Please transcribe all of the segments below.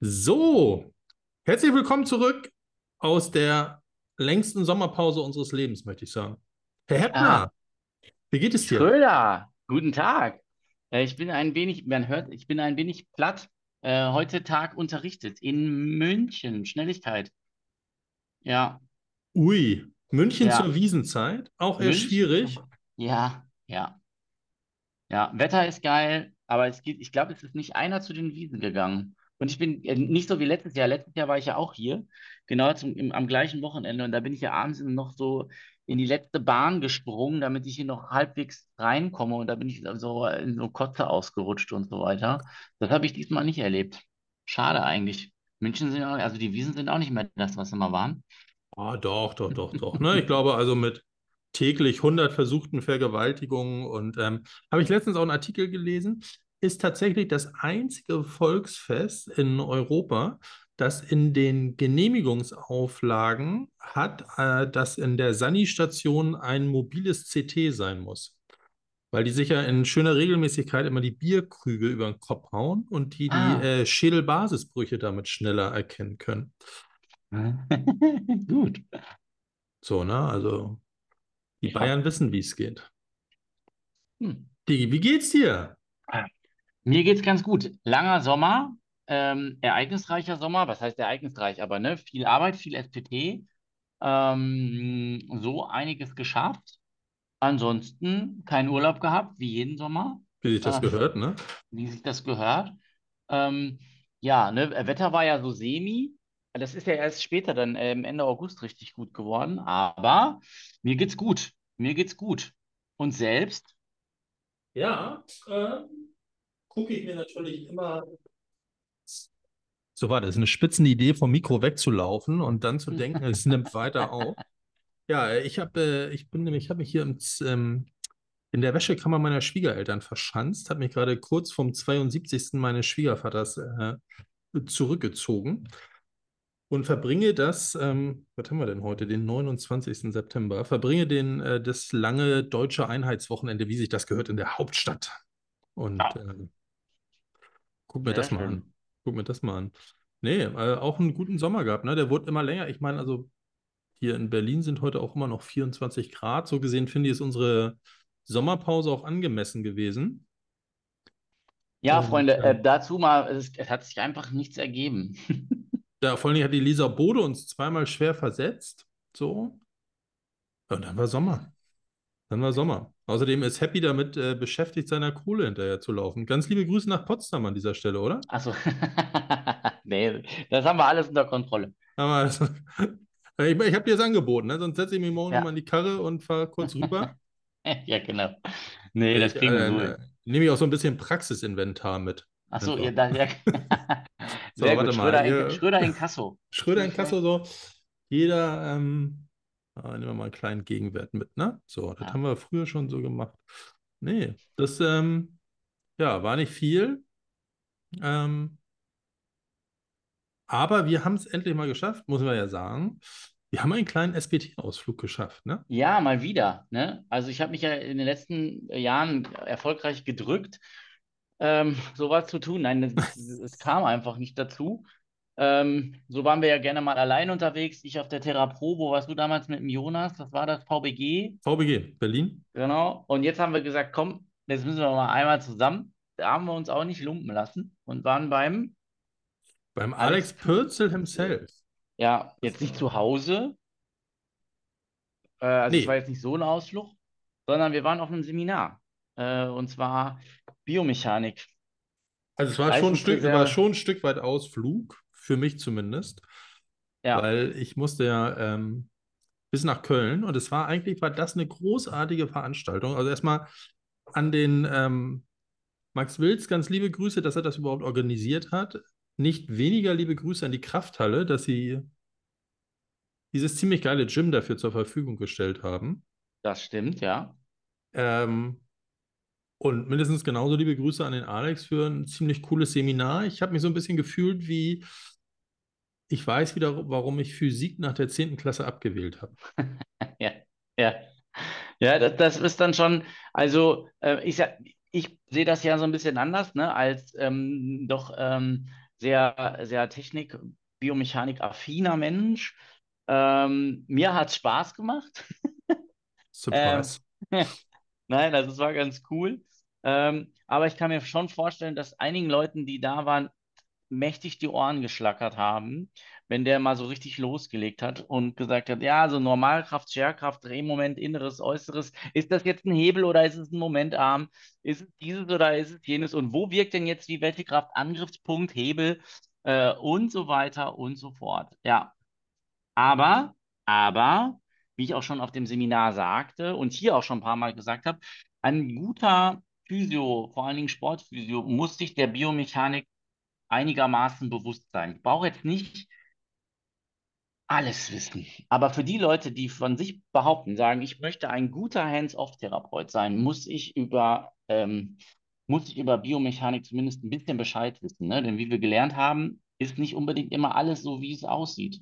So, herzlich willkommen zurück aus der längsten Sommerpause unseres Lebens, möchte ich sagen. Herr Heppner, wie geht es dir? Schröder, guten Tag. Äh, ich bin ein wenig, man hört, ich bin ein wenig platt. Äh, heute Tag unterrichtet in München. Schnelligkeit. Ja, Ui, München zur ja. Wiesenzeit, auch eher München. schwierig. Ja, ja, ja. Wetter ist geil, aber es geht, ich glaube, es ist nicht einer zu den Wiesen gegangen. Und ich bin äh, nicht so wie letztes Jahr. Letztes Jahr war ich ja auch hier, genau zum, im, am gleichen Wochenende. Und da bin ich ja abends noch so in die letzte Bahn gesprungen, damit ich hier noch halbwegs reinkomme. Und da bin ich so in so Kotze ausgerutscht und so weiter. Das habe ich diesmal nicht erlebt. Schade eigentlich. München sind auch, also die Wiesen sind auch nicht mehr das, was sie mal waren. Ah, doch, doch, doch, doch. Ne? Ich glaube also mit täglich 100 versuchten Vergewaltigungen und ähm, habe ich letztens auch einen Artikel gelesen, ist tatsächlich das einzige Volksfest in Europa, das in den Genehmigungsauflagen hat, äh, dass in der Sani-Station ein mobiles CT sein muss. Weil die sich ja in schöner Regelmäßigkeit immer die Bierkrüge über den Kopf hauen und die die Ah, äh, Schädelbasisbrüche damit schneller erkennen können. gut. So, ne? Also die hab, Bayern wissen, wie es geht. hm. Digi, wie geht's dir? Mir geht's ganz gut. Langer Sommer, ähm, ereignisreicher Sommer. Was heißt ereignisreich? Aber ne, viel Arbeit, viel SPT. Ähm, so einiges geschafft. Ansonsten keinen Urlaub gehabt, wie jeden Sommer, Wie sich das äh, gehört, ne? wie sich das gehört. Ähm, ja, ne, Wetter war ja so semi. Das ist ja erst später dann ähm, Ende August richtig gut geworden. Aber mir geht's gut. Mir geht's gut. Und selbst? Ja, äh, gucke ich mir natürlich immer. So war das, eine spitzende Idee, vom Mikro wegzulaufen und dann zu denken, es nimmt weiter auf. Ja, ich habe, äh, ich bin nämlich, ich habe mich hier im, ähm, in der Wäschekammer meiner Schwiegereltern verschanzt, habe mich gerade kurz vom 72. meines Schwiegervaters äh, zurückgezogen und verbringe das, ähm, was haben wir denn heute, den 29. September, verbringe den, äh, das lange deutsche Einheitswochenende, wie sich das gehört, in der Hauptstadt. Und Ja, äh, guck mir sehr das mal an. Guck mir das mal an. Nee, äh, auch einen guten Sommer gehabt, ne? Der wurde immer länger. Ich meine, also hier in Berlin sind heute auch immer noch 24 Grad. So gesehen finde ich, ist unsere Sommerpause auch angemessen gewesen. Ja, Und Freunde, äh, äh, dazu mal, es, es hat sich einfach nichts ergeben. da vor Dingen hat die Lisa Bode uns zweimal schwer versetzt. So. Und dann war Sommer. Dann war Sommer. Außerdem ist Happy damit äh, beschäftigt, seiner Kohle hinterher zu laufen. Ganz liebe Grüße nach Potsdam an dieser Stelle, oder? Achso, nee, das haben wir alles unter Kontrolle. Aber ich, ich habe dir das angeboten, ne? Sonst setze ich mich morgen nochmal Ja, in die Karre und fahre kurz rüber. ja, genau. Nee, das kriegen wir äh, durch. nehme ich auch so ein bisschen Praxisinventar mit. Achso, ihr, da, ja. So, Sehr warte gut. mal. Schröder in, Ihr, Schröder in Kasso. Schröder in. Kassel so. Jeder, ähm, nehmen wir mal einen kleinen Gegenwert mit, ne? So, das Ja. haben wir früher schon so gemacht. Nee, das, ähm, ja, war nicht viel. Ähm, aber wir haben es endlich mal geschafft, muss man ja sagen. Wir haben einen kleinen SBT-Ausflug geschafft, ne? Ja, mal wieder. Ne? Also ich habe mich ja in den letzten Jahren erfolgreich gedrückt, ähm, sowas zu tun. Nein, es, es kam einfach nicht dazu. Ähm, so waren wir ja gerne mal allein unterwegs. Ich auf der Terra Pro, wo warst du damals mit dem Jonas? Was war das? VBG? VBG, Berlin. Genau. Und jetzt haben wir gesagt, komm, jetzt müssen wir mal einmal zusammen. Da haben wir uns auch nicht lumpen lassen und waren beim Beim Alex Alex Pürzel himself. Ja, jetzt nicht zu Hause. Äh, also es war Nee, jetzt nicht so ein Ausflug, sondern wir waren auf einem Seminar. Äh, und zwar Biomechanik, also es war schon ein Stück, war schon ein Stück weit Ausflug, für mich zumindest, Ja, weil ich musste ja ähm, bis nach Köln und es war eigentlich, war das eine großartige Veranstaltung. Also erstmal an den ähm, Max Wilz ganz liebe Grüße, dass er das überhaupt organisiert hat. Nicht weniger liebe Grüße an die Krafthalle, dass sie dieses ziemlich geile Gym dafür zur Verfügung gestellt haben. das stimmt, ja. Ähm, und mindestens genauso liebe Grüße an den Alex für ein ziemlich cooles Seminar. Ich habe mich so ein bisschen gefühlt wie, ich weiß wieder, warum ich Physik nach der 10. Klasse abgewählt habe. Ja, ja. Ja, das, das ist dann schon, also äh, ich, ich sehe das ja so ein bisschen anders, ne, als ähm, doch ähm, sehr, sehr Technik, Biomechanik affiner Mensch. Ähm, mir hat es Spaß gemacht. Surprise. Ähm, nein, also es war ganz cool. Ähm, aber ich kann mir schon vorstellen, dass einigen Leuten, die da waren, mächtig die Ohren geschlackert haben, wenn der mal so richtig losgelegt hat und gesagt hat, ja, also Normalkraft, Scherkraft, Drehmoment, Inneres, Äußeres, ist das jetzt ein Hebel oder ist es ein Momentarm? Ist es dieses oder ist es jenes? Und wo wirkt denn jetzt die welche Kraft? Angriffspunkt, Hebel äh, und so weiter und so fort. Ja, aber, aber, wie ich auch schon auf dem Seminar sagte und hier auch schon ein paar Mal gesagt habe, ein guter Physio, vor allen Dingen Sportphysio, muss sich der Biomechanik einigermaßen bewusst sein. Ich brauche jetzt nicht alles wissen. Aber für die Leute, die von sich behaupten, sagen, ich möchte ein guter Hands-off-Therapeut sein, muss ich über, ähm, muss ich über Biomechanik zumindest ein bisschen Bescheid wissen. Ne? Denn wie wir gelernt haben, ist nicht unbedingt immer alles so, wie es aussieht.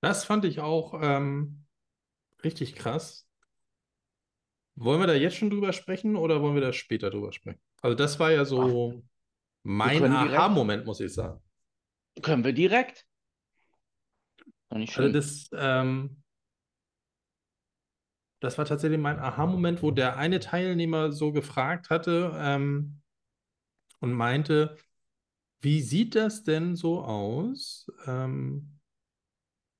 Das fand ich auch ähm, richtig krass. Wollen wir da jetzt schon drüber sprechen oder wollen wir da später drüber sprechen? Also das war ja so mein Aha-Moment, muss ich sagen. Können wir direkt? Also das, ähm, das war tatsächlich mein Aha-Moment, wo der eine Teilnehmer so gefragt hatte ähm, und meinte, wie sieht das denn so aus? Ähm,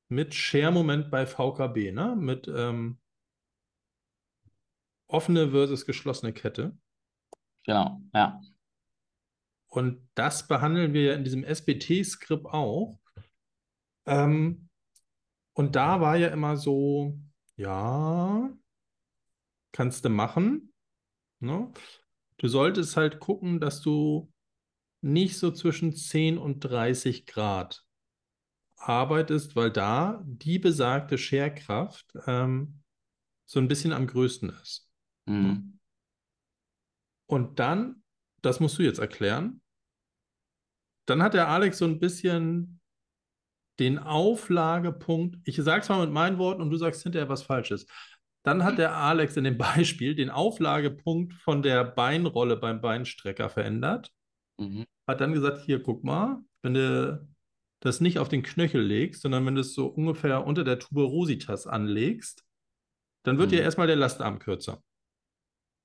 mit Share-Moment bei VKB, ne? Mit ähm, offene versus geschlossene Kette. Genau, ja. Und das behandeln wir ja in diesem SBT-Skript auch. Ähm, und da war ja immer so, ja, kannst du machen. Ne? Du solltest halt gucken, dass du nicht so zwischen 10 und 30 Grad arbeitest, weil da die besagte Scherkraft ähm, so ein bisschen am größten ist. Mhm. Und dann, das musst du jetzt erklären, dann hat der Alex so ein bisschen den Auflagepunkt, ich sage es mal mit meinen Worten und du sagst hinterher was Falsches. Dann hat der Alex in dem Beispiel den Auflagepunkt von der Beinrolle beim Beinstrecker verändert. Mhm. Hat dann gesagt, hier, guck mal, wenn du das nicht auf den Knöchel legst, sondern wenn du es so ungefähr unter der Tuberositas anlegst, dann wird mhm. ja erstmal der Lastarm kürzer.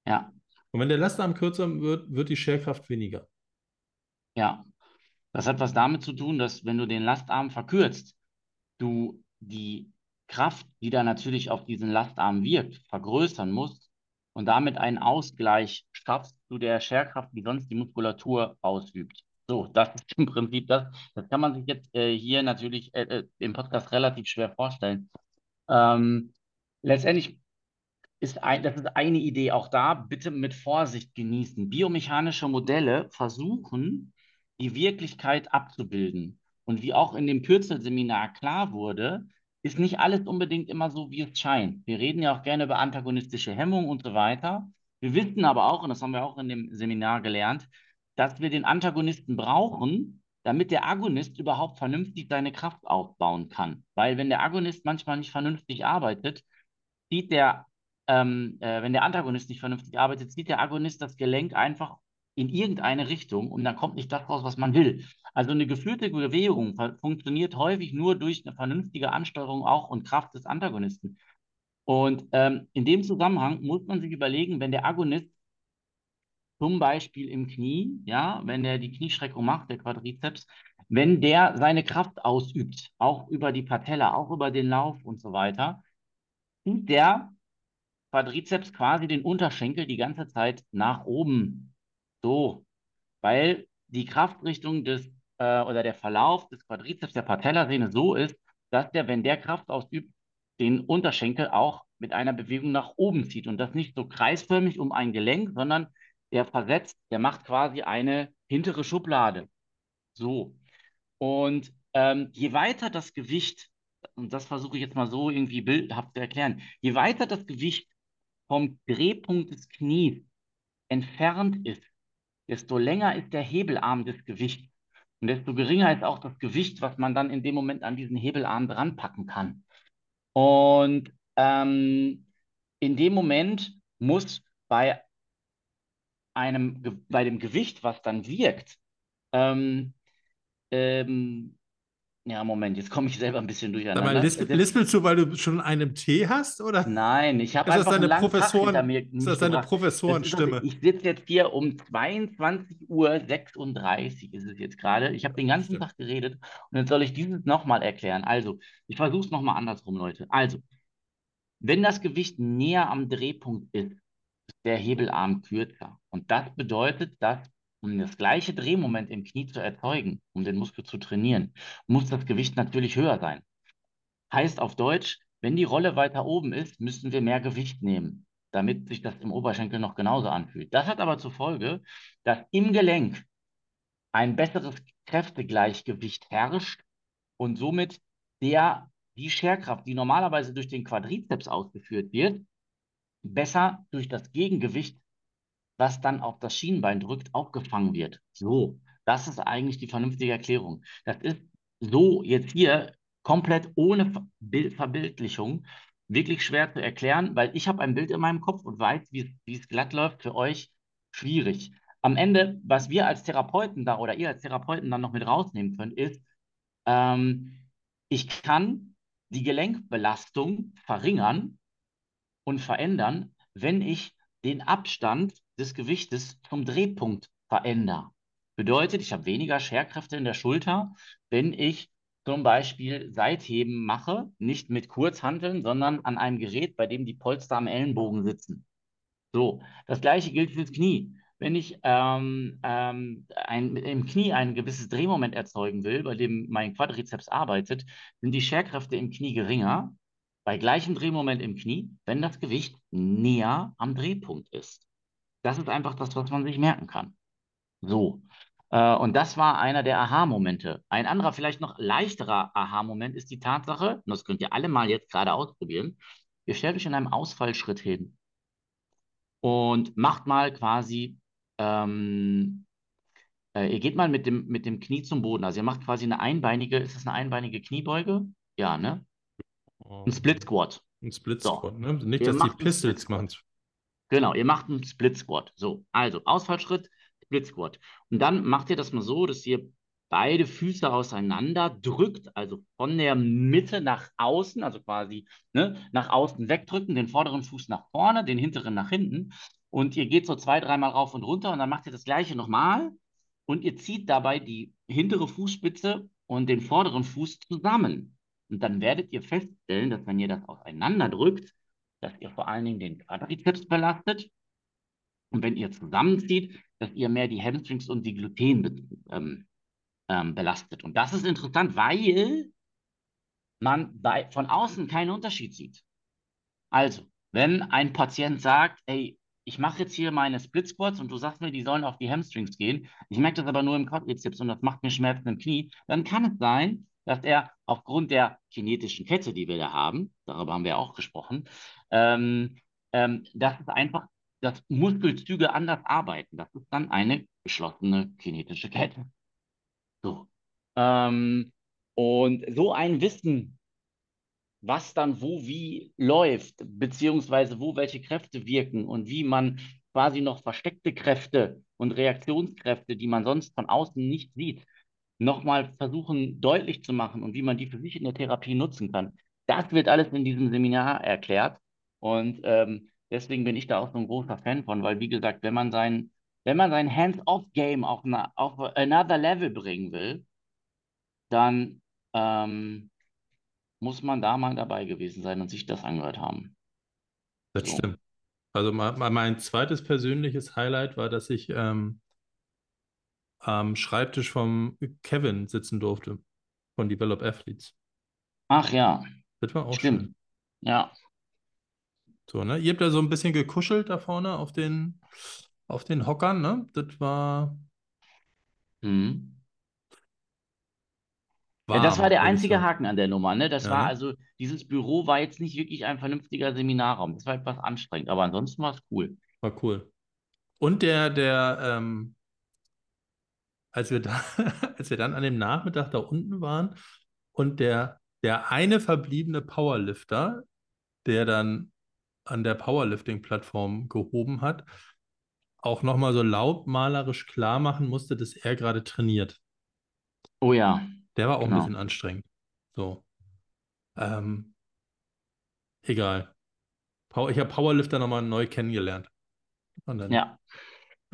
Ja. Und wenn der Lastarm kürzer wird, wird die Scherkraft weniger. Ja. Das hat was damit zu tun, dass wenn du den Lastarm verkürzt, du die Kraft, die da natürlich auf diesen Lastarm wirkt, vergrößern musst und damit einen Ausgleich schaffst zu der Scherkraft, die sonst die Muskulatur ausübt. So, das ist im Prinzip das. Das kann man sich jetzt äh, hier natürlich äh, äh, im Podcast relativ schwer vorstellen. Ähm, letztendlich ist ein, das ist eine Idee auch da, bitte mit Vorsicht genießen. Biomechanische Modelle versuchen, die Wirklichkeit abzubilden. Und wie auch in dem Pürzel-Seminar klar wurde, ist nicht alles unbedingt immer so, wie es scheint. Wir reden ja auch gerne über antagonistische Hemmung und so weiter. Wir wissen aber auch, und das haben wir auch in dem Seminar gelernt, dass wir den Antagonisten brauchen, damit der Agonist überhaupt vernünftig seine Kraft aufbauen kann. Weil wenn der Agonist manchmal nicht vernünftig arbeitet, zieht der, ähm, äh, wenn der Antagonist nicht vernünftig arbeitet, zieht der Agonist das Gelenk einfach in irgendeine Richtung und dann kommt nicht das raus, was man will. Also eine geführte Bewegung funktioniert häufig nur durch eine vernünftige Ansteuerung auch und Kraft des Antagonisten. Und ähm, in dem Zusammenhang muss man sich überlegen, wenn der Agonist zum Beispiel im Knie, ja, wenn er die Kniestreckung macht, der Quadrizeps, wenn der seine Kraft ausübt, auch über die Patella, auch über den Lauf und so weiter, zieht der Quadrizeps quasi den Unterschenkel die ganze Zeit nach oben. So, weil die Kraftrichtung des äh, oder der Verlauf des Quadrizeps der Patellasehne so ist, dass der, wenn der Kraft ausübt, den Unterschenkel auch mit einer Bewegung nach oben zieht und das nicht so kreisförmig um ein Gelenk, sondern der versetzt, der macht quasi eine hintere Schublade. So. Und ähm, je weiter das Gewicht, und das versuche ich jetzt mal so irgendwie bildhaft zu erklären, je weiter das Gewicht vom Drehpunkt des Knies entfernt ist, desto länger ist der Hebelarm des Gewichts. Und desto geringer ist auch das Gewicht, was man dann in dem Moment an diesen Hebelarm dran packen kann. Und ähm, in dem Moment muss bei einem, bei dem Gewicht, was dann wirkt, Ähm, ähm, ja, Moment, jetzt komme ich selber ein bisschen durcheinander. lisp Das- lispelst du, weil du schon einen Tee hast, oder? Nein, ich habe einfach einen deine Tag Professoren- hinter mir Ist das deine Professorenstimme? ich sitze jetzt hier um 22.36 Uhr ist es jetzt gerade. Ich habe den ganzen. Tag geredet und jetzt soll ich dieses nochmal erklären. Also, ich versuche es nochmal andersrum, Leute. Also, wenn das Gewicht näher am Drehpunkt ist, ist der Hebelarm kürzer. Und das bedeutet, dass, um das gleiche Drehmoment im Knie zu erzeugen, um den Muskel zu trainieren, muss das Gewicht natürlich höher sein. Heißt auf Deutsch, wenn die Rolle weiter oben ist, müssen wir mehr Gewicht nehmen, damit sich das im Oberschenkel noch genauso anfühlt. Das hat aber zur Folge, dass im Gelenk ein besseres Kräftegleichgewicht herrscht und somit der, die Scherkraft, die normalerweise durch den Quadrizeps ausgeführt wird, besser durch das Gegengewicht, was dann auf das Schienbein drückt, aufgefangen wird. So, das ist eigentlich die vernünftige Erklärung. Das ist so jetzt hier komplett ohne Ver- Bild- Verbildlichung wirklich schwer zu erklären, weil ich habe ein Bild in meinem Kopf und weiß, wie es, wie es glatt läuft, für euch schwierig. Am Ende, was wir als Therapeuten da oder ihr als Therapeuten dann noch mit rausnehmen könnt, ist, ähm, ich kann die Gelenkbelastung verringern und verändern, wenn ich den Abstand des Gewichtes zum Drehpunkt verändere. Bedeutet, ich habe weniger Scherkräfte in der Schulter, wenn ich zum Beispiel Seitheben mache, nicht mit Kurzhanteln, sondern an einem Gerät, bei dem die Polster am Ellenbogen sitzen. So, das gleiche gilt fürs Knie. Wenn ich ähm, ähm, ein, im Knie ein gewisses Drehmoment erzeugen will, bei dem mein Quadrizeps arbeitet, sind die Scherkräfte im Knie geringer, bei gleichem Drehmoment im Knie, wenn das Gewicht näher am Drehpunkt ist. Das ist einfach das, was man sich merken kann. So. Äh, und das war einer der Aha-Momente. Ein anderer, vielleicht noch leichterer Aha-Moment ist die Tatsache, und das könnt ihr alle mal jetzt gerade ausprobieren, ihr stellt euch in einem Ausfallschritt hin und macht mal quasi, ähm, äh, ihr geht mal mit dem, mit dem Knie zum Boden. Also ihr macht quasi eine einbeinige, ist das eine einbeinige Kniebeuge? Ja, ne? Ein Split Squat. Ein Split So. Squat, ne? Nicht, Ihr dass die Pistols machen. Genau, ihr macht einen Split Squat. So, also Ausfallschritt, Split Squat. Und dann macht ihr das mal so, dass ihr beide Füße auseinander drückt, also von der Mitte nach außen, also quasi ne, nach außen wegdrücken, den vorderen Fuß nach vorne, den hinteren nach hinten. Und ihr geht so zwei, dreimal rauf und runter und dann macht ihr das gleiche nochmal. Und ihr zieht dabei die hintere Fußspitze und den vorderen Fuß zusammen. Und dann werdet ihr feststellen, dass wenn ihr das auseinander drückt, dass ihr vor allen Dingen den Quadrizeps belastet und wenn ihr zusammenzieht, dass ihr mehr die Hamstrings und die Gluten be ähm, ähm, belastet. Und das ist interessant, weil man bei, von außen keinen Unterschied sieht. Also, wenn ein Patient sagt, ey, ich mache jetzt hier meine Split Squats und du sagst mir, die sollen auf die Hamstrings gehen, ich merke das aber nur im Quadrizeps und das macht mir Schmerzen im Knie, dann kann es sein, dass er aufgrund der kinetischen Kette, die wir da haben, darüber haben wir auch gesprochen, ähm, ähm, dass es einfach, dass Muskelzüge anders arbeiten. Das ist dann eine geschlossene kinetische Kette. So. Ähm, und so ein Wissen, was dann wo wie läuft, beziehungsweise wo welche Kräfte wirken und wie man quasi noch versteckte Kräfte und Reaktionskräfte, die man sonst von außen nicht sieht, nochmal versuchen deutlich zu machen und wie man die für sich in der Therapie nutzen kann. Das wird alles in diesem Seminar erklärt. Und ähm, deswegen bin ich da auch so ein großer Fan von, weil wie gesagt, wenn man sein, wenn man sein Hands-off-Game auf, auf another Level bringen will, dann ähm, muss man da mal dabei gewesen sein und sich das angehört haben. Das So. stimmt. Also mein, mein zweites persönliches Highlight war, dass ich ähm, am Schreibtisch vom Kevin sitzen durfte, von Develop Athletes. Ach ja, Das war auch Stimmt. schön. ja. So, ne? Ihr habt da so ein bisschen gekuschelt da vorne auf den, auf den Hockern, ne? Das war Hm. Ja, das warm, war der einzige. Haken an der Nummer, ne? Das Ja, war also, dieses Büro war jetzt nicht wirklich ein vernünftiger Seminarraum. Das war etwas anstrengend, aber ansonsten war es cool. War cool. Und der, der, ähm, als wir da, als wir dann an dem Nachmittag da unten waren und der, der eine verbliebene Powerlifter, der dann an der Powerlifting-Plattform gehoben hat, auch nochmal so lautmalerisch klar machen musste, dass er gerade trainiert. Oh ja. Der war auch Genau. ein bisschen anstrengend. So. Ähm, egal. Ich habe Powerlifter nochmal neu kennengelernt. Und dann, Ja.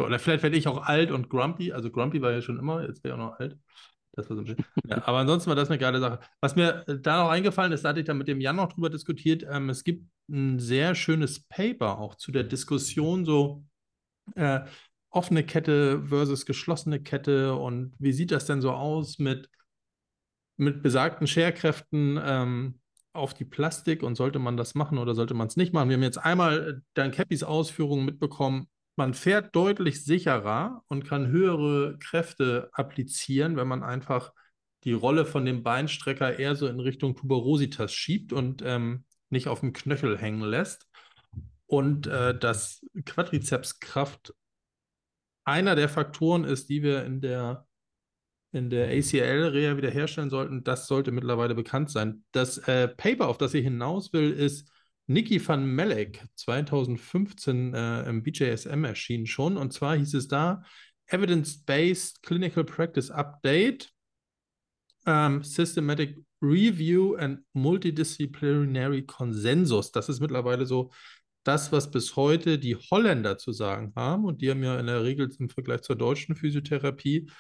Oder vielleicht werde ich auch alt und grumpy. Also grumpy war ja schon immer, jetzt wäre ich auch noch alt. Das war so ein bisschen. Ja, aber ansonsten war das eine geile Sache. Was mir äh, da noch eingefallen ist, da hatte ich dann mit dem Jan noch drüber diskutiert. Ähm, es gibt ein sehr schönes Paper auch zu der Diskussion, so äh, offene Kette versus geschlossene Kette und wie sieht das denn so aus mit, mit besagten Scherkräften ähm, auf die Plastik und sollte man das machen oder sollte man es nicht machen? Wir haben jetzt einmal äh, Dan Cappys Ausführungen mitbekommen. Man fährt deutlich sicherer und kann höhere Kräfte applizieren, wenn man einfach die Rolle von dem Beinstrecker eher so in Richtung Tuberositas schiebt und ähm, nicht auf dem Knöchel hängen lässt. Und äh, dass Quadrizepskraft einer der Faktoren ist, die wir in der, in der ACL-Reha wiederherstellen sollten, das sollte mittlerweile bekannt sein. Das äh, Paper, auf das ich hinaus will, ist Nikki van Melek, 2015 äh, im BJSM erschienen schon. Und zwar hieß es da Evidence-Based Clinical Practice Update, ähm, Systematic Review and Multidisciplinary Consensus. Das ist mittlerweile so das, was bis heute die Holländer zu sagen haben. Und die haben ja in der Regel im Vergleich zur deutschen Physiotherapie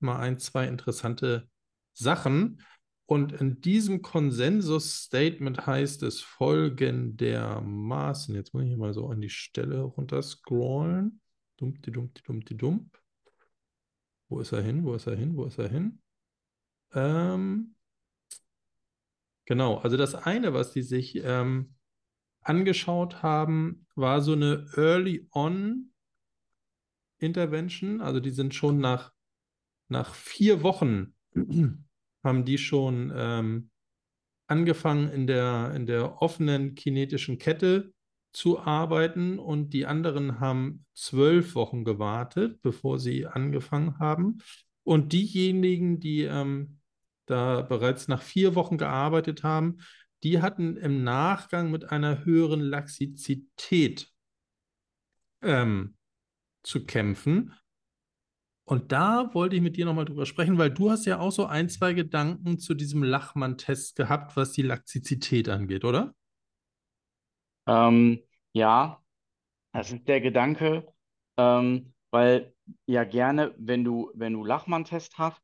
mal ein, zwei interessante Sachen. Und in diesem Konsensus-Statement heißt es folgendermaßen. Jetzt muss ich hier mal so an die Stelle runterscrollen. Dumpti, dumpti, dumpti, dump. Wo ist er hin? Wo ist er hin? Wo ist er hin? Ähm, genau, also das eine, was die sich ähm, angeschaut haben, war so eine Early-On-Intervention. Also die sind schon nach, nach vier Wochen haben die schon ähm, angefangen in der, in der offenen kinetischen Kette zu arbeiten und die anderen haben zwölf Wochen gewartet, bevor sie angefangen haben. Und diejenigen, die ähm, da bereits nach vier Wochen gearbeitet haben, die hatten im Nachgang mit einer höheren Laxizität ähm, zu kämpfen. Und da wollte ich mit dir nochmal drüber sprechen, weil du hast ja auch so ein, zwei Gedanken zu diesem Lachmann-Test gehabt, was die Laxizität angeht, oder? Ähm, ja, das ist der Gedanke, ähm, weil ja gerne, wenn du, wenn du Lachmann-Test hast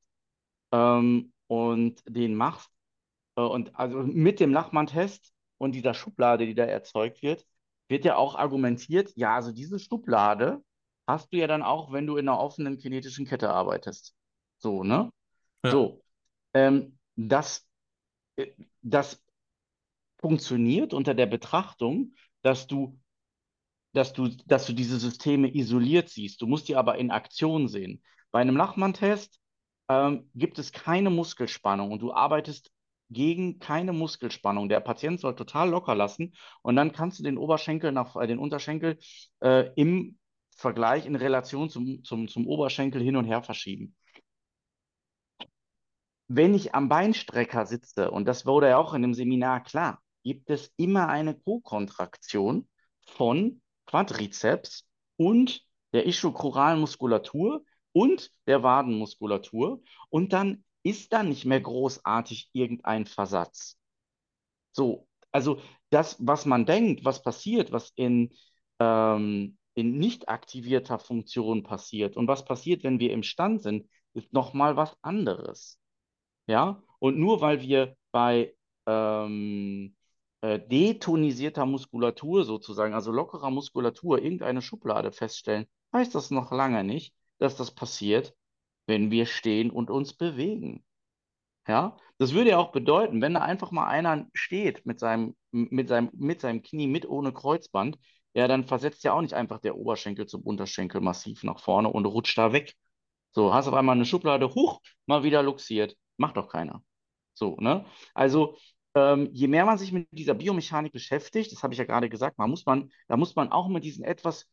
ähm, und den machst, äh, und also mit dem Lachmann-Test und dieser Schublade, die da erzeugt wird, wird ja auch argumentiert, ja, also diese Schublade hast du ja dann auch, wenn du in einer offenen kinetischen Kette arbeitest. So, ne? Ja. So, ähm, das, äh, das funktioniert unter der Betrachtung, dass du, dass du, dass du diese Systeme isoliert siehst. Du musst die aber in Aktion sehen. Bei einem Lachmann-Test ähm, gibt es keine Muskelspannung und du arbeitest gegen keine Muskelspannung. Der Patient soll total locker lassen und dann kannst du den Oberschenkel nach, äh, den Unterschenkel äh, im Vergleich in Relation zum, zum, zum Oberschenkel hin und her verschieben. Wenn ich am Beinstrecker sitze, und das wurde ja auch in dem Seminar klar, gibt es immer eine Co-Kontraktion von Quadrizeps und der ischiochoralen Muskulatur und der Wadenmuskulatur und dann ist da nicht mehr großartig irgendein Versatz. So, also das, was man denkt, was passiert, was in, ähm, in nicht aktivierter Funktion passiert und was passiert, wenn wir im Stand sind, ist nochmal was anderes. Ja, und nur weil wir bei ähm, äh, detonisierter Muskulatur sozusagen, also lockerer Muskulatur, irgendeine Schublade feststellen, heißt das noch lange nicht, dass das passiert, wenn wir stehen und uns bewegen. Ja, das würde ja auch bedeuten, wenn da einfach mal einer steht mit seinem, mit seinem, mit seinem Knie mit ohne Kreuzband, ja, dann versetzt ja auch nicht einfach der Oberschenkel zum Unterschenkel massiv nach vorne und rutscht da weg. So, hast auf einmal eine Schublade, huch, mal wieder luxiert. Macht doch keiner. So, ne? Also, ähm, je mehr man sich mit dieser Biomechanik beschäftigt, das habe ich ja gerade gesagt, man muss man, da muss man auch mit diesen etwas,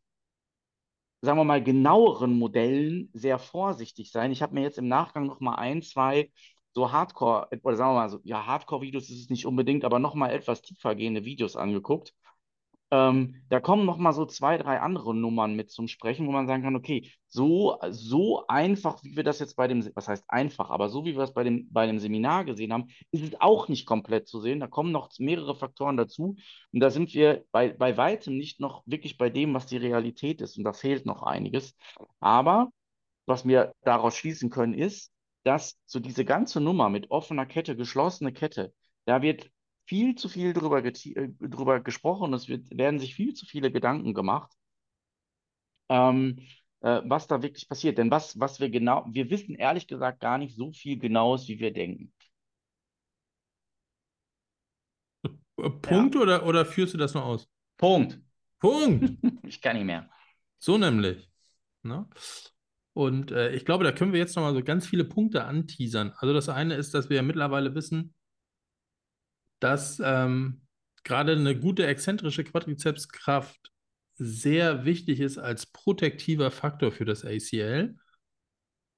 sagen wir mal, genaueren Modellen sehr vorsichtig sein. Ich habe mir jetzt im Nachgang noch mal ein, zwei so Hardcore, oder sagen wir mal so, ja, Hardcore-Videos ist es nicht unbedingt, aber noch mal etwas tiefer gehende Videos angeguckt. Ähm, da kommen noch mal so zwei, drei andere Nummern mit zum Sprechen, wo man sagen kann, okay, so, so einfach, wie wir das jetzt bei dem, was heißt einfach, aber so wie wir es bei dem, bei dem Seminar gesehen haben, ist es auch nicht komplett zu sehen. Da kommen noch mehrere Faktoren dazu. Und da sind wir bei, bei weitem nicht noch wirklich bei dem, was die Realität ist. Und da fehlt noch einiges. Aber was wir daraus schließen können, ist, dass so diese ganze Nummer mit offener Kette, geschlossene Kette, da wird viel zu viel drüber, äh, drüber gesprochen, es wird, werden sich viel zu viele Gedanken gemacht, ähm, äh, was da wirklich passiert. Denn was, was wir genau, wir wissen ehrlich gesagt gar nicht so viel Genaues, wie wir denken. Äh, Punkt ja. oder, oder führst du das noch aus? Punkt. Punkt. ich kann nicht mehr. So nämlich. Ne? Und äh, ich glaube, da können wir jetzt nochmal so ganz viele Punkte anteasern. Also das eine ist, dass wir ja mittlerweile wissen, dass ähm, gerade eine gute exzentrische Quadrizepskraft sehr wichtig ist als protektiver Faktor für das ACL.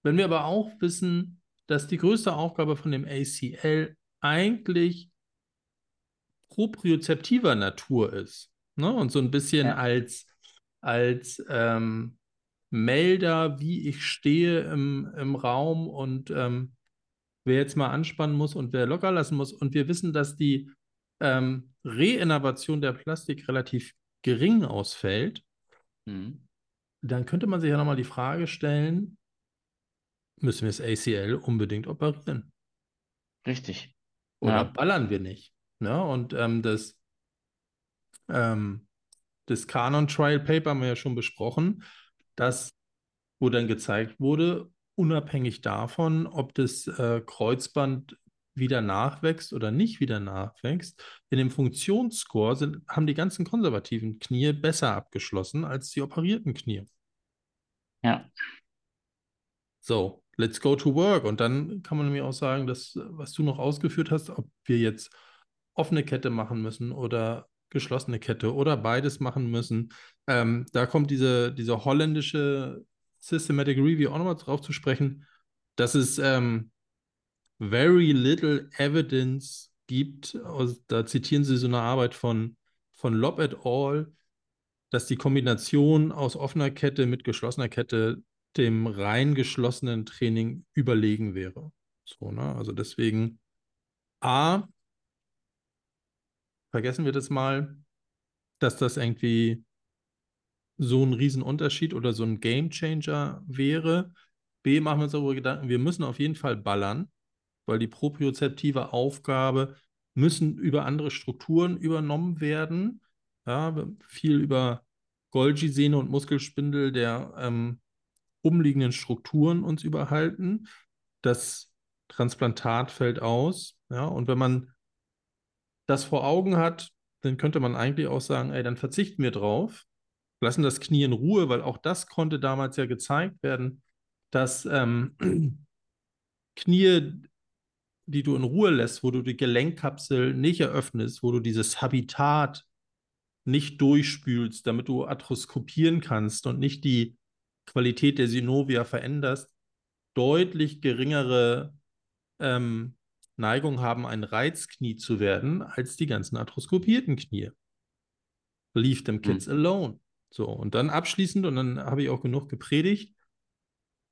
Wenn wir aber auch wissen, dass die größte Aufgabe von dem ACL eigentlich propriozeptiver Natur ist ne? und so ein bisschen ja. als, als ähm, Melder, wie ich stehe im, im Raum und ähm, wer jetzt mal anspannen muss und wer locker lassen muss. Und wir wissen, dass die ähm, Reinnervation der Plastik relativ gering ausfällt. Mhm. Dann könnte man sich ja nochmal die Frage stellen, müssen wir das ACL unbedingt operieren? Richtig. Oder ja. ballern wir nicht? Ne? Und ähm, das, ähm, das Canon Trial Paper haben wir ja schon besprochen, dass, wo dann gezeigt wurde, unabhängig davon, ob das äh, Kreuzband wieder nachwächst oder nicht wieder nachwächst, in dem Funktionsscore sind, haben die ganzen konservativen Knie besser abgeschlossen als die operierten Knie. Ja. So, let's go to work. Und dann kann man nämlich auch sagen, dass, was du noch ausgeführt hast, ob wir jetzt offene Kette machen müssen oder geschlossene Kette oder beides machen müssen. Ähm, da kommt diese, diese holländische Systematic Review auch nochmal drauf zu sprechen, dass es ähm, very little evidence gibt, da zitieren sie so eine Arbeit von, von Lob et al., dass die Kombination aus offener Kette mit geschlossener Kette dem rein geschlossenen Training überlegen wäre. So, ne? Also deswegen, A, vergessen wir das mal, dass das irgendwie so ein Riesenunterschied oder so ein Gamechanger wäre. B, machen wir uns darüber Gedanken, wir müssen auf jeden Fall ballern, weil die propriozeptive Aufgabe müssen über andere Strukturen übernommen werden. Ja, viel über Golgi-Sehne und Muskelspindel der ähm, umliegenden Strukturen uns überhalten. Das Transplantat fällt aus. Ja, und wenn man das vor Augen hat, dann könnte man eigentlich auch sagen, ey, dann verzichten wir drauf lassen das Knie in Ruhe, weil auch das konnte damals ja gezeigt werden, dass ähm, Knie, die du in Ruhe lässt, wo du die Gelenkkapsel nicht eröffnest, wo du dieses Habitat nicht durchspülst, damit du arthroskopieren kannst und nicht die Qualität der Synovia veränderst, deutlich geringere ähm, Neigung haben, ein Reizknie zu werden, als die ganzen arthroskopierten Knie. Leave them kids hm. alone. So, und dann abschließend, und dann habe ich auch genug gepredigt,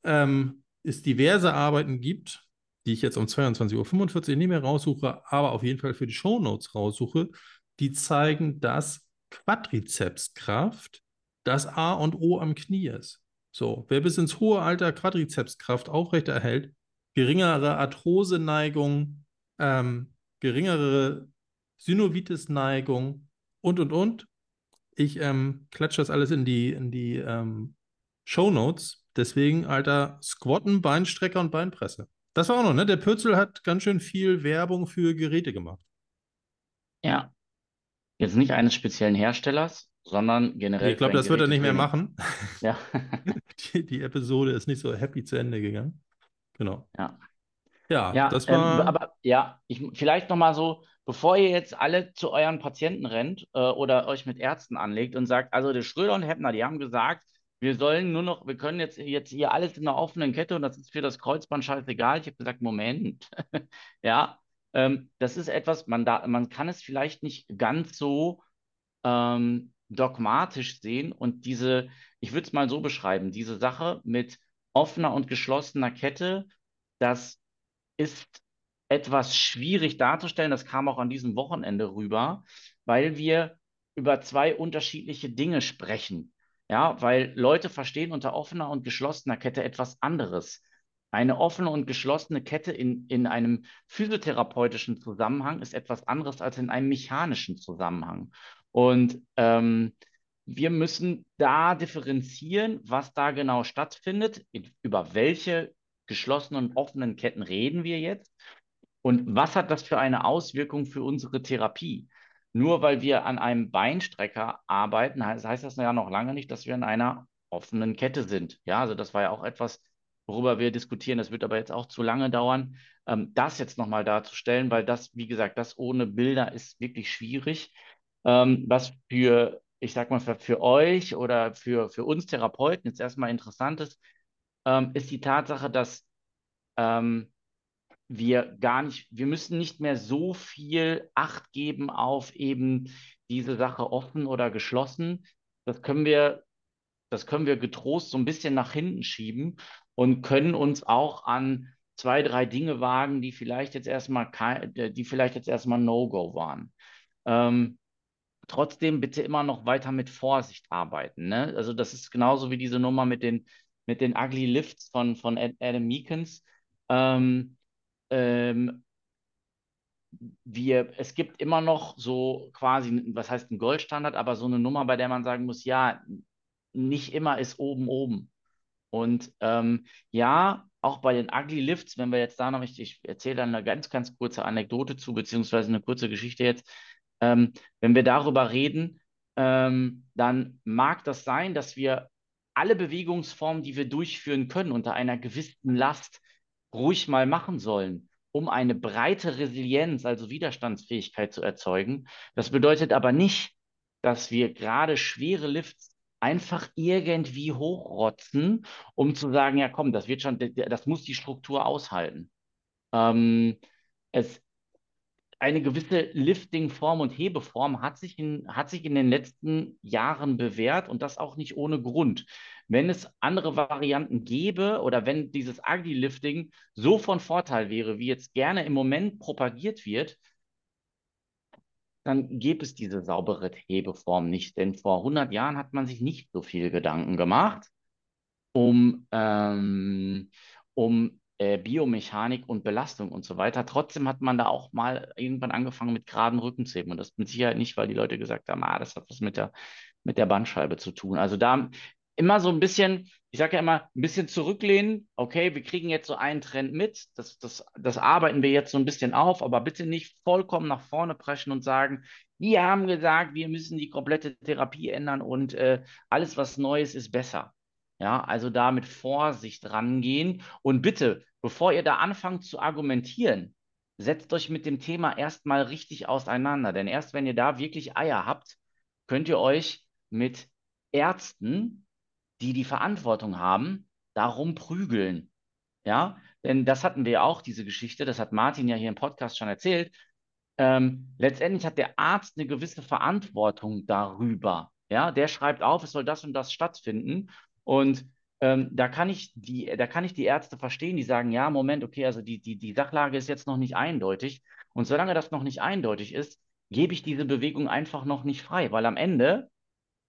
ähm, es diverse Arbeiten gibt, die ich jetzt um 22.45 Uhr nicht mehr raussuche, aber auf jeden Fall für die Shownotes raussuche, die zeigen, dass Quadrizepskraft das A und O am Knie ist. So, wer bis ins hohe Alter Quadrizepskraft aufrechterhält, geringere Arthroseneigung, ähm, geringere Synovitis-Neigung und, und, und, ich ähm, klatsche das alles in die, in die ähm, Show Notes. Deswegen, Alter, Squatten, Beinstrecker und Beinpresse. Das war auch noch, ne? Der Pürzel hat ganz schön viel Werbung für Geräte gemacht. Ja. Jetzt nicht eines speziellen Herstellers, sondern generell. Ich glaube, das wird er nicht mehr machen. Ja. die, die, Episode ist nicht so happy zu Ende gegangen. Genau. Ja. Ja, ja das war. Ähm, aber ja, ich, vielleicht nochmal so, bevor ihr jetzt alle zu euren Patienten rennt äh, oder euch mit Ärzten anlegt und sagt, also der Schröder und Heppner, die haben gesagt, wir sollen nur noch, wir können jetzt, jetzt hier alles in einer offenen Kette und das ist für das Kreuzband scheißegal. Ich habe gesagt, Moment, ja, ähm, das ist etwas, man, da, man kann es vielleicht nicht ganz so ähm, dogmatisch sehen und diese, ich würde es mal so beschreiben, diese Sache mit offener und geschlossener Kette, das ist etwas schwierig darzustellen. Das kam auch an diesem Wochenende rüber, weil wir über zwei unterschiedliche Dinge sprechen. Ja, weil Leute verstehen unter offener und geschlossener Kette etwas anderes. Eine offene und geschlossene Kette in, in einem physiotherapeutischen Zusammenhang ist etwas anderes als in einem mechanischen Zusammenhang. Und ähm, wir müssen da differenzieren, was da genau stattfindet, über welche geschlossenen und offenen Ketten reden wir jetzt und was hat das für eine Auswirkung für unsere Therapie. Nur weil wir an einem Beinstrecker arbeiten, heißt, das ja noch lange nicht, dass wir in einer offenen Kette sind. Ja, also das war ja auch etwas, worüber wir diskutieren. Das wird aber jetzt auch zu lange dauern, ähm, das jetzt nochmal darzustellen, weil das, wie gesagt, das ohne Bilder ist wirklich schwierig. Ähm, was für, ich sag mal, für, für euch oder für, für uns Therapeuten jetzt erstmal interessant ist, ähm, ist die Tatsache, dass ähm, wir gar nicht, wir müssen nicht mehr so viel Acht geben auf eben diese Sache offen oder geschlossen. Das können wir, das können wir getrost so ein bisschen nach hinten schieben und können uns auch an zwei, drei Dinge wagen, die vielleicht jetzt erstmal kein, die vielleicht jetzt erstmal No-Go waren. Ähm, trotzdem bitte immer noch weiter mit Vorsicht arbeiten. Ne? Also das ist genauso wie diese Nummer mit den, mit den Ugly Lifts von, von Adam Meekins. Ähm, ähm, wir, es gibt immer noch so quasi, was heißt ein Goldstandard, aber so eine Nummer, bei der man sagen muss, ja, nicht immer ist oben oben. Und ähm, ja, auch bei den Ugly Lifts, wenn wir jetzt da noch, ich, ich erzähle dann eine ganz, ganz kurze Anekdote zu, beziehungsweise eine kurze Geschichte jetzt. Ähm, wenn wir darüber reden, ähm, dann mag das sein, dass wir alle Bewegungsformen, die wir durchführen können, unter einer gewissen Last ruhig mal machen sollen, um eine breite Resilienz, also Widerstandsfähigkeit zu erzeugen. Das bedeutet aber nicht, dass wir gerade schwere Lifts einfach irgendwie hochrotzen, um zu sagen, ja komm, das wird schon, das muss die Struktur aushalten. Ähm, es, eine gewisse Lifting-Form und Hebeform hat sich, in, hat sich in den letzten Jahren bewährt und das auch nicht ohne Grund. Wenn es andere Varianten gäbe oder wenn dieses Ugly Lifting so von Vorteil wäre, wie jetzt gerne im Moment propagiert wird, dann gäbe es diese saubere Hebeform nicht. Denn vor 100 Jahren hat man sich nicht so viel Gedanken gemacht, um, ähm, um äh, Biomechanik und Belastung und so weiter. Trotzdem hat man da auch mal irgendwann angefangen mit geraden Rückensheben. Und das mit Sicherheit nicht, weil die Leute gesagt haben, ah, das hat was mit der, mit der Bandscheibe zu tun. Also da immer so ein bisschen, ich sage ja immer, ein bisschen zurücklehnen. Okay, wir kriegen jetzt so einen Trend mit. Das, das, das arbeiten wir jetzt so ein bisschen auf, aber bitte nicht vollkommen nach vorne preschen und sagen, wir haben gesagt, wir müssen die komplette Therapie ändern und äh, alles, was Neues, ist besser. Ja, also da mit Vorsicht rangehen und bitte, bevor ihr da anfangt zu argumentieren, setzt euch mit dem Thema erstmal richtig auseinander. Denn erst wenn ihr da wirklich Eier habt, könnt ihr euch mit Ärzten die die Verantwortung haben, darum prügeln. Ja, denn das hatten wir auch, diese Geschichte, das hat Martin ja hier im Podcast schon erzählt. Ähm, letztendlich hat der Arzt eine gewisse Verantwortung darüber. Ja, der schreibt auf, es soll das und das stattfinden. Und ähm, da kann ich die, da kann ich die Ärzte verstehen, die sagen, ja, Moment, okay, also die, die, die Sachlage ist jetzt noch nicht eindeutig. Und solange das noch nicht eindeutig ist, gebe ich diese Bewegung einfach noch nicht frei, weil am Ende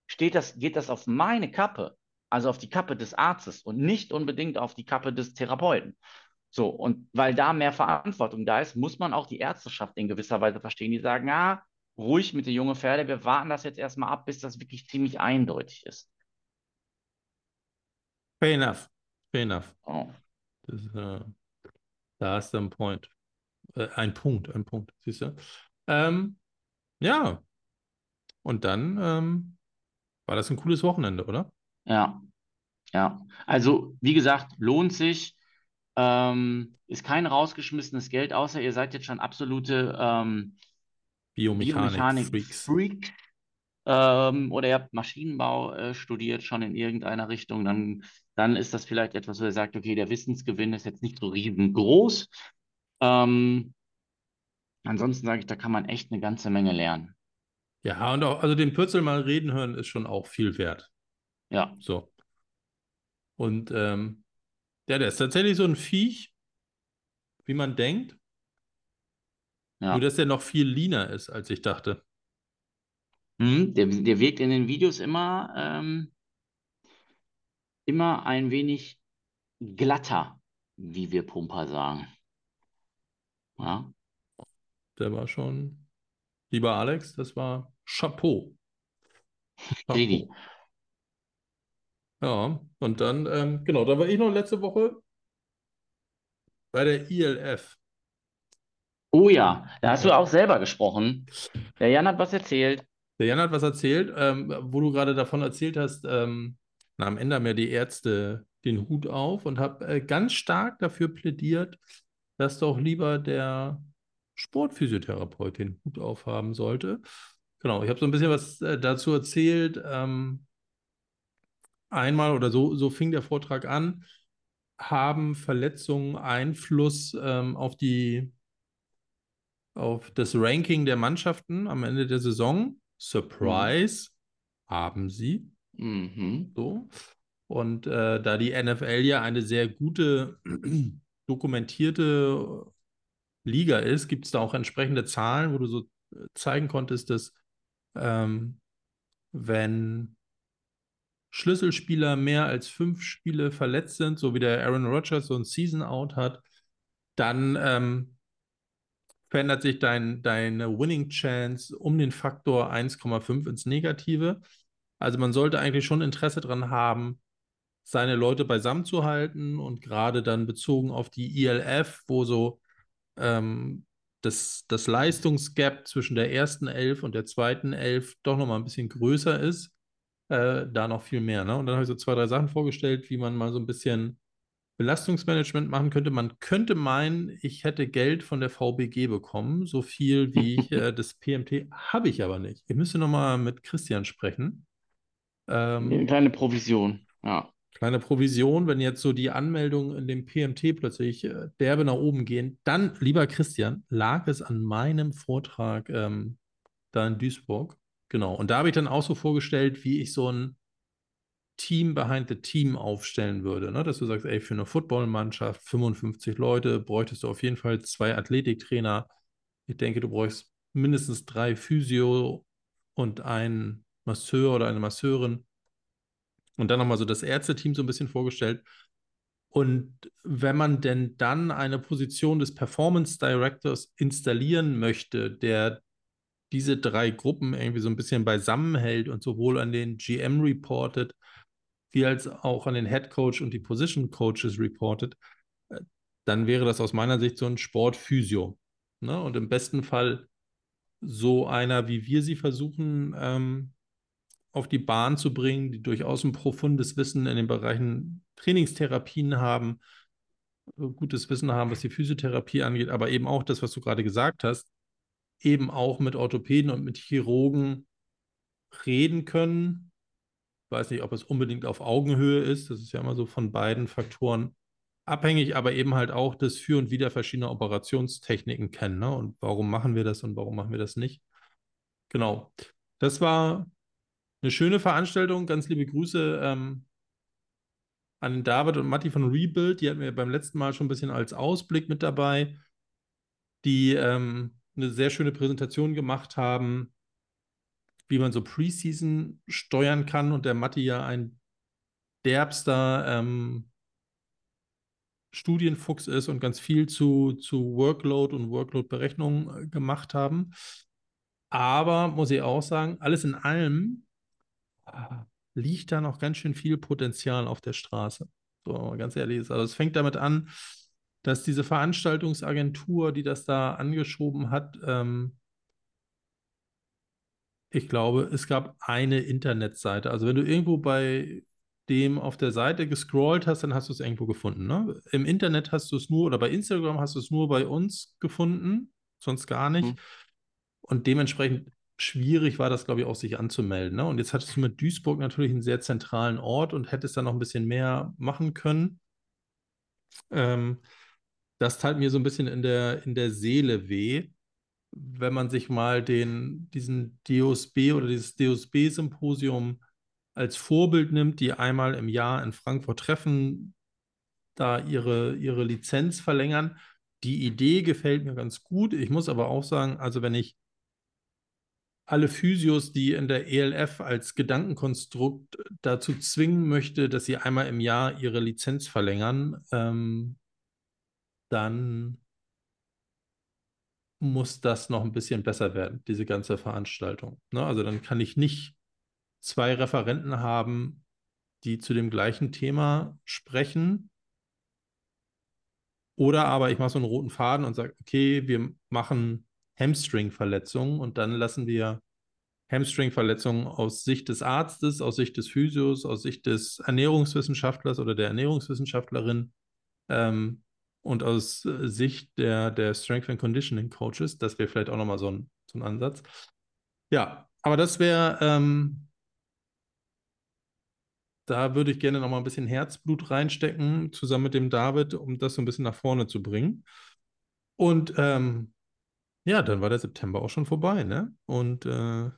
steht das, geht das auf meine Kappe also auf die Kappe des Arztes und nicht unbedingt auf die Kappe des Therapeuten. So, und weil da mehr Verantwortung da ist, muss man auch die Ärzteschaft in gewisser Weise verstehen, die sagen, ah, ruhig mit der jungen Pferde, wir warten das jetzt erstmal ab, bis das wirklich ziemlich eindeutig ist. Fair enough. Fair enough. Oh. Das, äh, da ist ein Point. Äh, ein Punkt, ein Punkt, siehst du? Ähm, ja. Und dann ähm, war das ein cooles Wochenende, oder? Ja, ja. Also, wie gesagt, lohnt sich. Ähm, ist kein rausgeschmissenes Geld, außer ihr seid jetzt schon absolute ähm, Biomechanik-Freaks. Freak, ähm, oder ihr habt Maschinenbau äh, studiert schon in irgendeiner Richtung, dann, dann ist das vielleicht etwas, wo ihr sagt, okay, der Wissensgewinn ist jetzt nicht so riesengroß. Ähm, ansonsten sage ich, da kann man echt eine ganze Menge lernen. Ja, und auch, also den Pürzel mal reden hören ist schon auch viel wert. Ja. So. Und ähm, ja, der ist tatsächlich so ein Viech, wie man denkt. Ja. Nur, dass der noch viel leaner ist, als ich dachte. Hm, der, der wirkt in den Videos immer, ähm, immer ein wenig glatter, wie wir Pumper sagen. Ja. Der war schon, lieber Alex, das war Chapeau. Chapeau. Ja, und dann, ähm, genau, da war ich noch letzte Woche bei der ILF. Oh ja, da hast du auch selber gesprochen. Der Jan hat was erzählt. Der Jan hat was erzählt, ähm, wo du gerade davon erzählt hast, ähm, na, am Ende haben ja die Ärzte den Hut auf und habe äh, ganz stark dafür plädiert, dass doch lieber der Sportphysiotherapeut den Hut aufhaben sollte. Genau, ich habe so ein bisschen was äh, dazu erzählt. Ähm, einmal oder so, so fing der Vortrag an, haben Verletzungen Einfluss ähm, auf die auf das Ranking der Mannschaften am Ende der Saison? Surprise, mhm. haben sie. Mhm. So. Und äh, da die NFL ja eine sehr gute dokumentierte Liga ist, gibt es da auch entsprechende Zahlen, wo du so äh, zeigen konntest, dass ähm, wenn Schlüsselspieler mehr als fünf Spiele verletzt sind, so wie der Aaron Rodgers so ein Season-Out hat, dann ähm, verändert sich dein, deine Winning Chance um den Faktor 1,5 ins Negative. Also man sollte eigentlich schon Interesse daran haben, seine Leute beisammen zu halten und gerade dann bezogen auf die ELF, wo so ähm, das, das Leistungsgap zwischen der ersten Elf und der zweiten Elf doch nochmal ein bisschen größer ist, äh, da noch viel mehr. Ne? Und dann habe ich so zwei, drei Sachen vorgestellt, wie man mal so ein bisschen Belastungsmanagement machen könnte. Man könnte meinen, ich hätte Geld von der VBG bekommen, so viel wie ich äh, das PMT, habe ich aber nicht. Ich müsste nochmal mit Christian sprechen. Ähm, Eine kleine Provision, ja. Kleine Provision, wenn jetzt so die Anmeldungen in dem PMT plötzlich äh, derbe nach oben gehen, dann, lieber Christian, lag es an meinem Vortrag ähm, da in Duisburg. Genau. Und da habe ich dann auch so vorgestellt, wie ich so ein Team behind the Team aufstellen würde. Ne? Dass du sagst, ey, für eine Footballmannschaft, 55 Leute, bräuchtest du auf jeden Fall zwei Athletiktrainer. Ich denke, du bräuchst mindestens drei Physio und einen Masseur oder eine Masseurin. Und dann nochmal so das Ärzteteam so ein bisschen vorgestellt. Und wenn man denn dann eine Position des Performance Directors installieren möchte, der diese drei Gruppen irgendwie so ein bisschen beisammenhält und sowohl an den GM reportet, wie als auch an den Head Coach und die Position Coaches reportet, äh, dann wäre das aus meiner Sicht so ein Sportphysio. Ne? Und im besten Fall so einer, wie wir sie versuchen, ähm, auf die Bahn zu bringen, die durchaus ein profundes Wissen in den Bereichen Trainingstherapien haben, äh, gutes Wissen haben, was die Physiotherapie angeht, aber eben auch das, was du gerade gesagt hast, eben auch mit Orthopäden und mit Chirurgen reden können. Ich weiß nicht, ob es unbedingt auf Augenhöhe ist. Das ist ja immer so von beiden Faktoren abhängig, aber eben halt auch das Für und Wider verschiedener Operationstechniken kennen. Ne? Und warum machen wir das und warum machen wir das nicht? Genau. Das war eine schöne Veranstaltung. Ganz liebe Grüße ähm, an David und Matti von Rebuild. Die hatten wir beim letzten Mal schon ein bisschen als Ausblick mit dabei, die ähm, eine sehr schöne Präsentation gemacht haben, wie man so Preseason steuern kann. Und der Matti ja ein derbster ähm, Studienfuchs ist und ganz viel zu, zu Workload und Workload-Berechnung äh, gemacht haben. Aber muss ich auch sagen, alles in allem liegt da noch ganz schön viel Potenzial auf der Straße. So, ganz ehrlich. Also es fängt damit an, dass diese Veranstaltungsagentur, die das da angeschoben hat, ähm, ich glaube, es gab eine Internetseite. Also wenn du irgendwo bei dem auf der Seite gescrollt hast, dann hast du es irgendwo gefunden. Ne? Im Internet hast du es nur oder bei Instagram hast du es nur bei uns gefunden, sonst gar nicht. Mhm. Und dementsprechend schwierig war das, glaube ich, auch sich anzumelden. Ne? Und jetzt hattest du mit Duisburg natürlich einen sehr zentralen Ort und hättest da noch ein bisschen mehr machen können. Ähm, das tat mir so ein bisschen in der, in der Seele weh, wenn man sich mal den, diesen DOSB oder dieses DOSB-Symposium als Vorbild nimmt, die einmal im Jahr in Frankfurt treffen, da ihre, ihre Lizenz verlängern. Die Idee gefällt mir ganz gut. Ich muss aber auch sagen, also wenn ich alle Physios, die in der ELF als Gedankenkonstrukt dazu zwingen möchte, dass sie einmal im Jahr ihre Lizenz verlängern, ähm, dann muss das noch ein bisschen besser werden, diese ganze Veranstaltung. Ne? Also dann kann ich nicht zwei Referenten haben, die zu dem gleichen Thema sprechen. Oder aber ich mache so einen roten Faden und sage, okay, wir machen Hamstring-Verletzungen und dann lassen wir Hamstring-Verletzungen aus Sicht des Arztes, aus Sicht des Physios, aus Sicht des Ernährungswissenschaftlers oder der Ernährungswissenschaftlerin ähm, und aus äh, Sicht der, der Strength and Conditioning Coaches. Das wäre vielleicht auch nochmal so ein, so ein Ansatz. Ja, aber das wäre, ähm, da würde ich gerne nochmal ein bisschen Herzblut reinstecken, zusammen mit dem David, um das so ein bisschen nach vorne zu bringen. Und ähm, ja, dann war der September auch schon vorbei, ne? Und äh,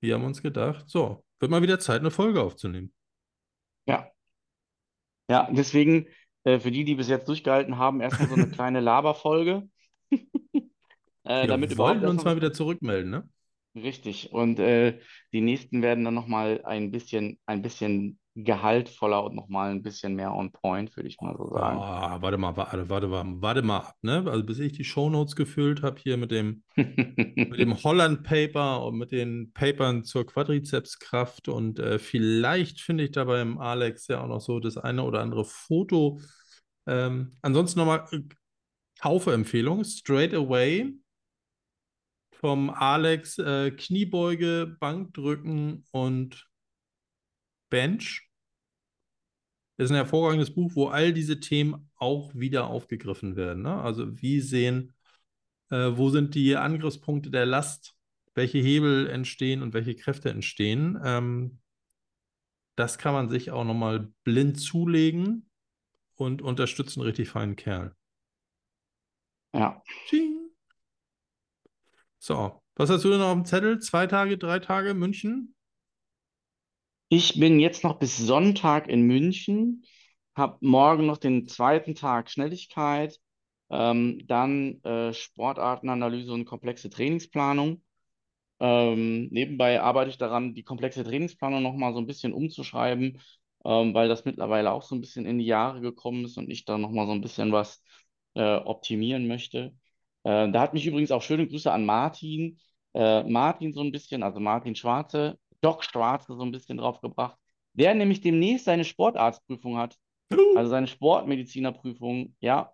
wir haben uns gedacht, so, wird mal wieder Zeit, eine Folge aufzunehmen. Ja. Ja, deswegen, äh, für die, die bis jetzt durchgehalten haben, erstmal so eine kleine Laberfolge. äh, Wir damit überhaupt wollten uns mal wieder zurückmelden, ne? Richtig. Und äh, die nächsten werden dann nochmal ein bisschen, ein bisschen gehaltvoller und nochmal ein bisschen mehr on point, würde ich mal so sagen. Ah, warte mal, warte, warte, warte, warte mal ab, ne? Also bis ich die Shownotes gefüllt habe hier mit dem, mit dem Holland Paper und mit den Papern zur Quadrizepskraft und äh, vielleicht finde ich da beim Alex ja auch noch so das eine oder andere Foto. Ähm, ansonsten nochmal äh, Kaufempfehlung, Straight Away vom Alex äh, Kniebeuge, Bankdrücken und Bench. Ist ein hervorragendes Buch, wo all diese Themen auch wieder aufgegriffen werden. Ne? Also wie sehen, äh, wo sind die Angriffspunkte der Last, welche Hebel entstehen und welche Kräfte entstehen. Ähm, das kann man sich auch nochmal blind zulegen und unterstützen richtig feinen Kerl. Ja. Tsching. So, was hast du denn noch auf dem Zettel? Zwei Tage, drei Tage München? Ich bin jetzt noch bis Sonntag in München, habe morgen noch den zweiten Tag Schnelligkeit, ähm, dann äh, Sportartenanalyse und komplexe Trainingsplanung. Ähm, nebenbei arbeite ich daran, die komplexe Trainingsplanung nochmal so ein bisschen umzuschreiben, ähm, weil das mittlerweile auch so ein bisschen in die Jahre gekommen ist und ich da nochmal so ein bisschen was äh, optimieren möchte. Äh, da hat mich übrigens auch schöne Grüße an Martin. Äh, Martin so ein bisschen, also Martin Schwarze, Doc Schwarze so ein bisschen drauf gebracht, der nämlich demnächst seine Sportarztprüfung hat. Also seine Sportmedizinerprüfung, ja.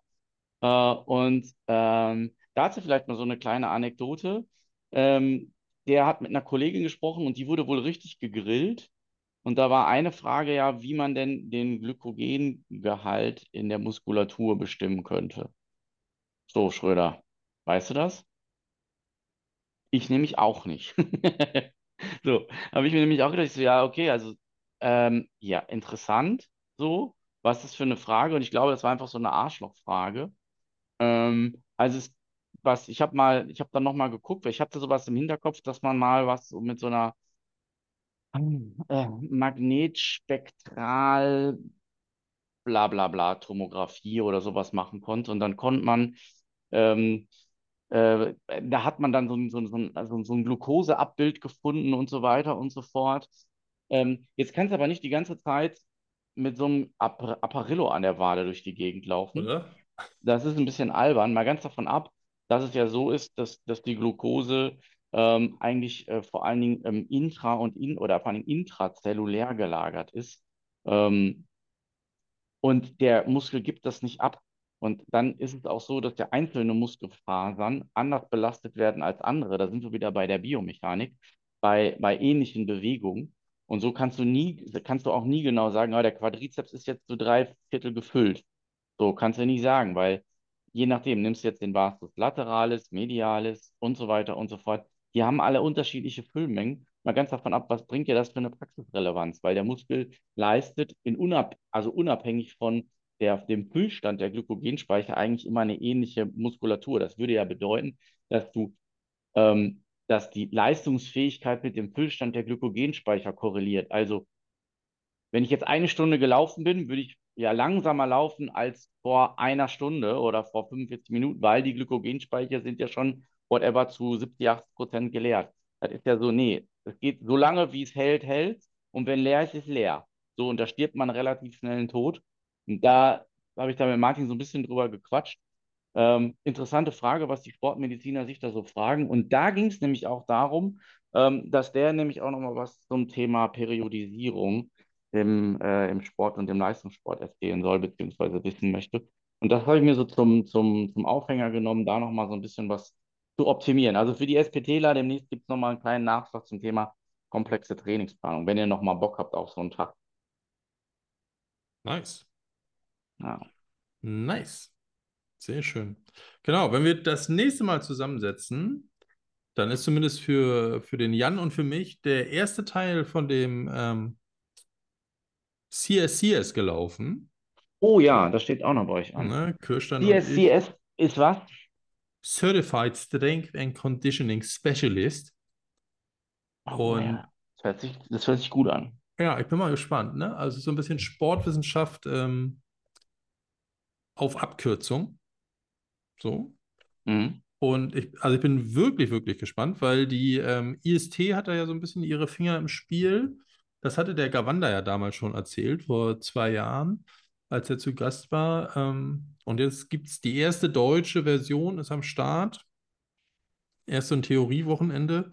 Äh, und ähm, dazu vielleicht mal so eine kleine Anekdote. Ähm, der hat mit einer Kollegin gesprochen und die wurde wohl richtig gegrillt. Und da war eine Frage ja, wie man denn den Glykogengehalt in der Muskulatur bestimmen könnte. So, Schröder, weißt du das? Ich nämlich auch nicht. So, habe ich mir nämlich auch gedacht, so, ja, okay, also, ähm, ja, interessant, so, was ist das für eine Frage? Und ich glaube, das war einfach so eine Arschlochfrage. Ähm, also, es, was, ich habe mal, ich habe dann nochmal geguckt, weil ich hatte sowas im Hinterkopf, dass man mal was so mit so einer äh, Magnetspektral, bla bla bla, Tomographie oder sowas machen konnte. Und dann konnte man ähm, äh, da hat man dann so ein, so ein, so ein, also so ein Glukoseabbild gefunden und so weiter und so fort. Ähm, jetzt kannst du aber nicht die ganze Zeit mit so einem Ap Apparillo an der Wade durch die Gegend laufen. Oder? Das ist ein bisschen albern, mal ganz davon ab, dass es ja so ist, dass, dass die Glucose ähm, eigentlich äh, vor allen Dingen ähm, intra- und in oder vor allen Dingen intrazellulär gelagert ist. Ähm, und der Muskel gibt das nicht ab. Und dann ist es auch so, dass ja einzelne Muskelfasern anders belastet werden als andere. Da sind wir wieder bei der Biomechanik, bei, bei ähnlichen Bewegungen. Und so kannst du nie, kannst du auch nie genau sagen, oh, der Quadrizeps ist jetzt zu drei Viertel gefüllt. So kannst du nicht sagen, weil je nachdem, nimmst du jetzt den Vastus lateralis, medialis und so weiter und so fort. Die haben alle unterschiedliche Füllmengen. Mal ganz davon ab, was bringt dir das für eine Praxisrelevanz? Weil der Muskel leistet in unab also unabhängig von der dem Füllstand der Glykogenspeicher eigentlich immer eine ähnliche Muskulatur. Das würde ja bedeuten, dass du, ähm, dass die Leistungsfähigkeit mit dem Füllstand der Glykogenspeicher korreliert. Also wenn ich jetzt eine Stunde gelaufen bin, würde ich ja langsamer laufen als vor einer Stunde oder vor 45 Minuten, weil die Glykogenspeicher sind ja schon whatever zu 70, 80 Prozent geleert. Das ist ja so, nee, es geht so lange, wie es hält, hält und wenn leer ist, ist leer. So, und da stirbt man relativ schnell einen Tod. Und da habe ich da mit Martin so ein bisschen drüber gequatscht. Ähm, interessante Frage, was die Sportmediziner sich da so fragen. Und da ging es nämlich auch darum, ähm, dass der nämlich auch nochmal was zum Thema Periodisierung im, äh, im Sport und im Leistungssport erzählen soll, beziehungsweise wissen möchte. Und das habe ich mir so zum, zum, zum Aufhänger genommen, da nochmal so ein bisschen was zu optimieren. Also für die SPTler demnächst gibt es nochmal einen kleinen Nachschlag zum Thema komplexe Trainingsplanung, wenn ihr nochmal Bock habt auf so einen Tag. Nice. Ja. Nice. Sehr schön. Genau, wenn wir das nächste Mal zusammensetzen, dann ist zumindest für, für den Jan und für mich der erste Teil von dem ähm, CSCS gelaufen. Oh ja, das steht auch noch bei euch an. Ne? Kirstein. CSCS ist was? Certified Strength and Conditioning Specialist. Oh, Und ja. das, hört sich, das hört sich gut an. ja, ich bin mal gespannt, ne? Also so ein bisschen Sportwissenschaft ähm, auf Abkürzung. So. Mhm. Und ich, also ich bin wirklich, wirklich gespannt, weil die ähm, IST hat da ja so ein bisschen ihre Finger im Spiel. Das hatte der Gawanda ja damals schon erzählt, vor zwei Jahren, als er zu Gast war. Ähm, und jetzt gibt es die erste deutsche Version, ist am Start. Erst so ein Theoriewochenende.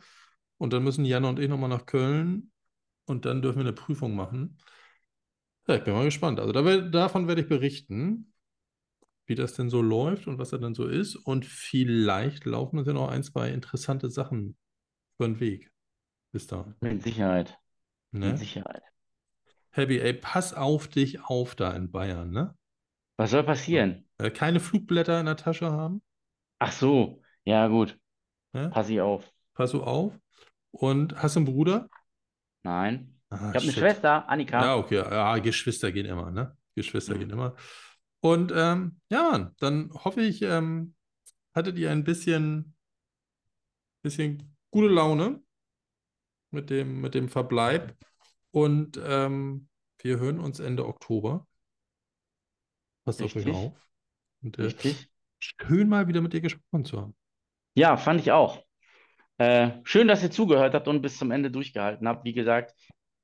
Und dann müssen Jan und ich nochmal nach Köln und dann dürfen wir eine Prüfung machen. Ja, ich bin mal gespannt. Also da, davon werde ich berichten, wie das denn so läuft und was da dann so ist. Und vielleicht laufen uns ja noch ein, zwei interessante Sachen über den Weg. Bis dahin. Mit Sicherheit. Mit Ne? Sicherheit. Happy, ey, pass auf dich auf da in Bayern, ne? Was soll passieren? Äh, keine Flugblätter in der Tasche haben, Ach so, ja gut. ne? Pass ich auf. Pass du auf. Und hast du einen Bruder? Nein. Ah, Ich habe eine. Schwester, Annika. Ja, okay. Ja, Geschwister gehen immer, ne? Geschwister Mhm. gehen immer. Und ähm, ja, dann hoffe ich, ähm, hattet ihr ein bisschen, bisschen gute Laune mit dem, mit dem Verbleib. Und ähm, wir hören uns Ende Oktober. Passt auf euch Richtig. auf. Und äh, Richtig. schön mal wieder mit dir gesprochen zu haben. Ja, fand ich auch. Äh, schön, dass ihr zugehört habt und bis zum Ende durchgehalten habt. Wie gesagt,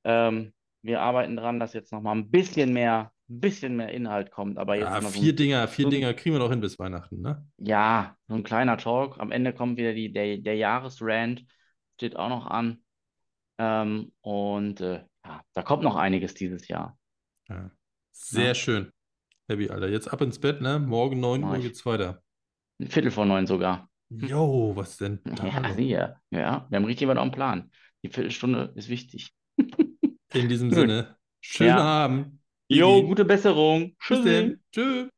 ähm, wir arbeiten dran, dass jetzt noch mal ein bisschen mehr, ein bisschen mehr Inhalt kommt. Aber jetzt Ja, so vier ein, Dinger, vier so Dinger kriegen wir noch hin bis Weihnachten, ne? ja, so ein kleiner Talk. Am Ende kommt wieder die, der, der Jahresrand, steht auch noch an. Ähm, und äh, ja, da kommt noch einiges dieses Jahr. Ja. Sehr Ne? schön. Happy, Alter. Jetzt ab ins Bett, ne? Morgen 9 Mach Uhr ich. geht's weiter. Ein Viertel vor neun sogar. Jo, was denn da Ja, siehe. Ja, wir haben richtig was auf dem Plan. Die Viertelstunde ist wichtig. In diesem. Sinne, schönen Ja. Abend. Jo, gute Besserung. Tschüss. Tschüss.